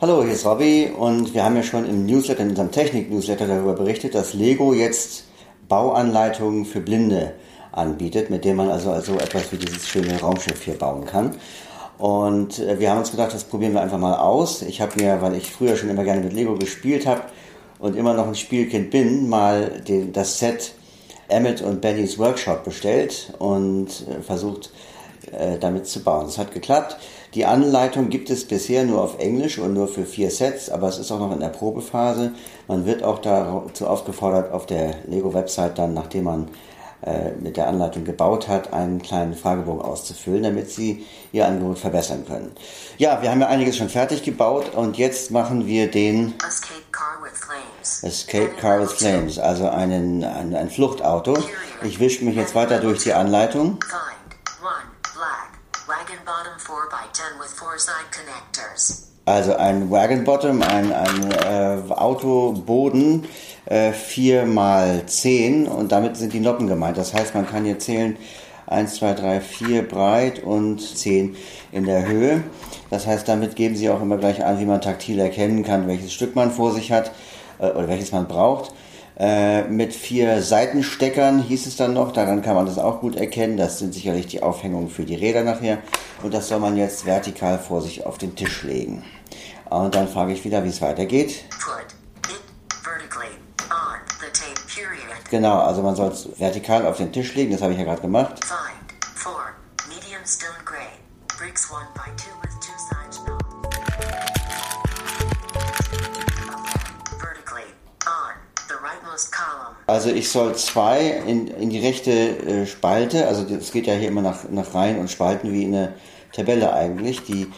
Hallo, hier ist Robby und wir haben ja schon im Newsletter, in unserem Technik-Newsletter darüber berichtet, dass Lego jetzt Bauanleitungen für Blinde anbietet, mit denen man also, also etwas wie dieses schöne Raumschiff hier bauen kann. Und äh, wir haben uns gedacht, das probieren wir einfach mal aus. Ich habe mir, weil ich früher schon immer gerne mit Lego gespielt habe und immer noch ein Spielkind bin, mal den, das Set Emmett und Bennys Workshop bestellt und äh, versucht, äh, damit zu bauen. Es hat geklappt. Die Anleitung gibt es bisher nur auf Englisch und nur für vier Sets, aber es ist auch noch in der Probephase. Man wird auch dazu aufgefordert, auf der Lego-Website dann, nachdem man äh, mit der Anleitung gebaut hat, einen kleinen Fragebogen auszufüllen, damit Sie Ihr Angebot verbessern können. Ja, wir haben ja einiges schon fertig gebaut und jetzt machen wir den Escape Car with Flames, Escape Car with Flames also einen, ein, ein Fluchtauto. Ich wische mich jetzt weiter durch die Anleitung. Also ein Wagon Bottom, ein, ein äh, Autoboden äh, 4 mal 10 und damit sind die Noppen gemeint. Das heißt, man kann hier zählen 1, 2, 3, 4 breit und 10 in der Höhe. Das heißt, damit geben Sie auch immer gleich an, wie man taktil erkennen kann, welches Stück man vor sich hat äh, oder welches man braucht. Äh, mit vier Seitensteckern hieß es dann noch, daran kann man das auch gut erkennen. Das sind sicherlich die Aufhängungen für die Räder nachher. Und das soll man jetzt vertikal vor sich auf den Tisch legen. Und dann frage ich wieder, wie es weitergeht. Genau, also man soll es vertikal auf den Tisch legen, das habe ich ja gerade gemacht. Also ich soll zwei in, in die rechte äh, Spalte, also es geht ja hier immer nach, nach Reihen und Spalten wie in der Tabelle eigentlich. Die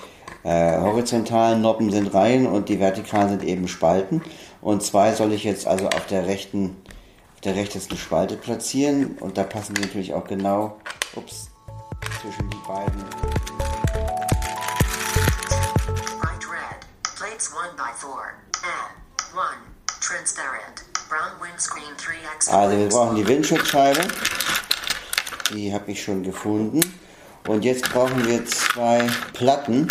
äh, horizontalen Noppen sind Reihen und die vertikalen sind eben Spalten. Und zwei soll ich jetzt also auf der rechten, auf der rechtesten Spalte platzieren. Und da passen die natürlich auch genau ups, zwischen die beiden. Bright red, plates 1 by 4, and 1, transparent, brown windscreen 3x. Also wir brauchen die Windschutzscheibe. Die habe ich schon gefunden. Und jetzt brauchen wir zwei Platten.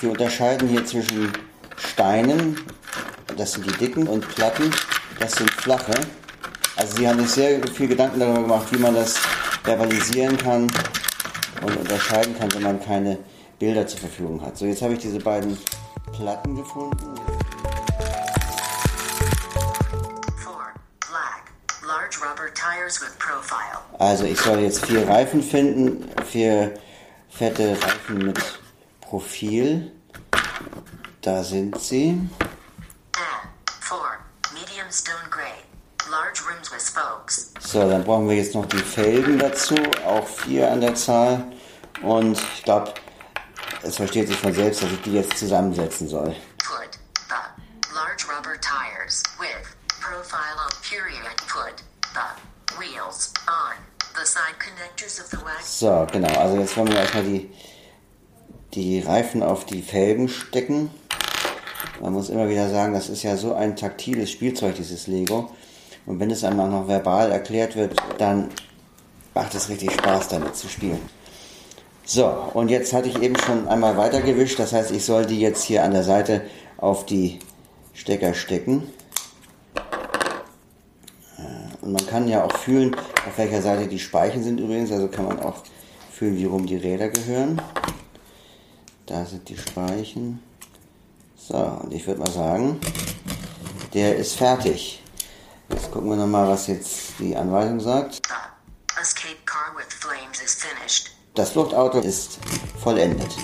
Wir unterscheiden hier zwischen Steinen, das sind die dicken, und Platten, das sind flache. Also sie haben sich sehr viel Gedanken darüber gemacht, wie man das verbalisieren kann und unterscheiden kann, wenn man keine Bilder zur Verfügung hat. So, jetzt habe ich diese beiden Platten gefunden. Also ich soll jetzt vier Reifen finden, vier fette Reifen mit Profil. Da sind sie. So, dann brauchen wir jetzt noch die Felgen dazu, auch vier an der Zahl. Und ich glaube, es versteht sich von selbst, dass ich die jetzt zusammensetzen soll. Put the large rubber tires with profile of period. Put So, genau. Also jetzt wollen wir erstmal die die Reifen auf die Felgen stecken. Man muss immer wieder sagen, das ist ja so ein taktiles Spielzeug, dieses Lego. Und wenn es einmal noch verbal erklärt wird, dann macht es richtig Spaß, damit zu spielen. So, und jetzt hatte ich eben schon einmal weitergewischt. Das heißt, ich soll die jetzt hier an der Seite auf die Stecker stecken. Und man kann ja auch fühlen, auf welcher Seite die Speichen sind übrigens. Also kann man auch fühlen, wie rum die Räder gehören. Da sind die Speichen. So, und ich würde mal sagen, der ist fertig. Jetzt gucken wir nochmal, was jetzt die Anweisung sagt. Das Fluchtauto ist vollendet.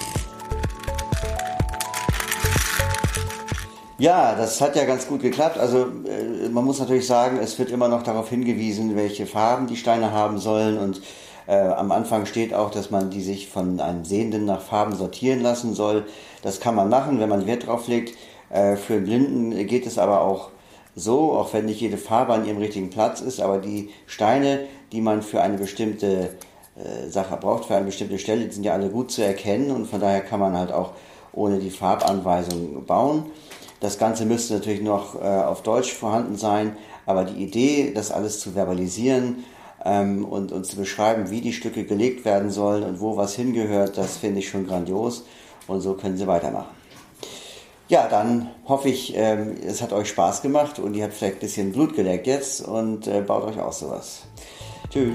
Ja, das hat ja ganz gut geklappt. Also äh, man muss natürlich sagen, es wird immer noch darauf hingewiesen, welche Farben die Steine haben sollen und äh, am Anfang steht auch, dass man die sich von einem Sehenden nach Farben sortieren lassen soll. Das kann man machen, wenn man Wert drauf legt. Äh, für Blinden geht es aber auch so, auch wenn nicht jede Farbe an ihrem richtigen Platz ist, aber die Steine, die man für eine bestimmte äh, Sache braucht, für eine bestimmte Stelle, die sind ja alle gut zu erkennen und von daher kann man halt auch ohne die Farbanweisung bauen. Das Ganze müsste natürlich noch äh, auf Deutsch vorhanden sein, aber die Idee, das alles zu verbalisieren, ähm, und, und zu beschreiben, wie die Stücke gelegt werden sollen und wo was hingehört, das finde ich schon grandios und so können sie weitermachen. Ja, dann hoffe ich, ähm, es hat euch Spaß gemacht und ihr habt vielleicht ein bisschen Blut geleckt jetzt und äh, baut euch auch sowas. Tschüss.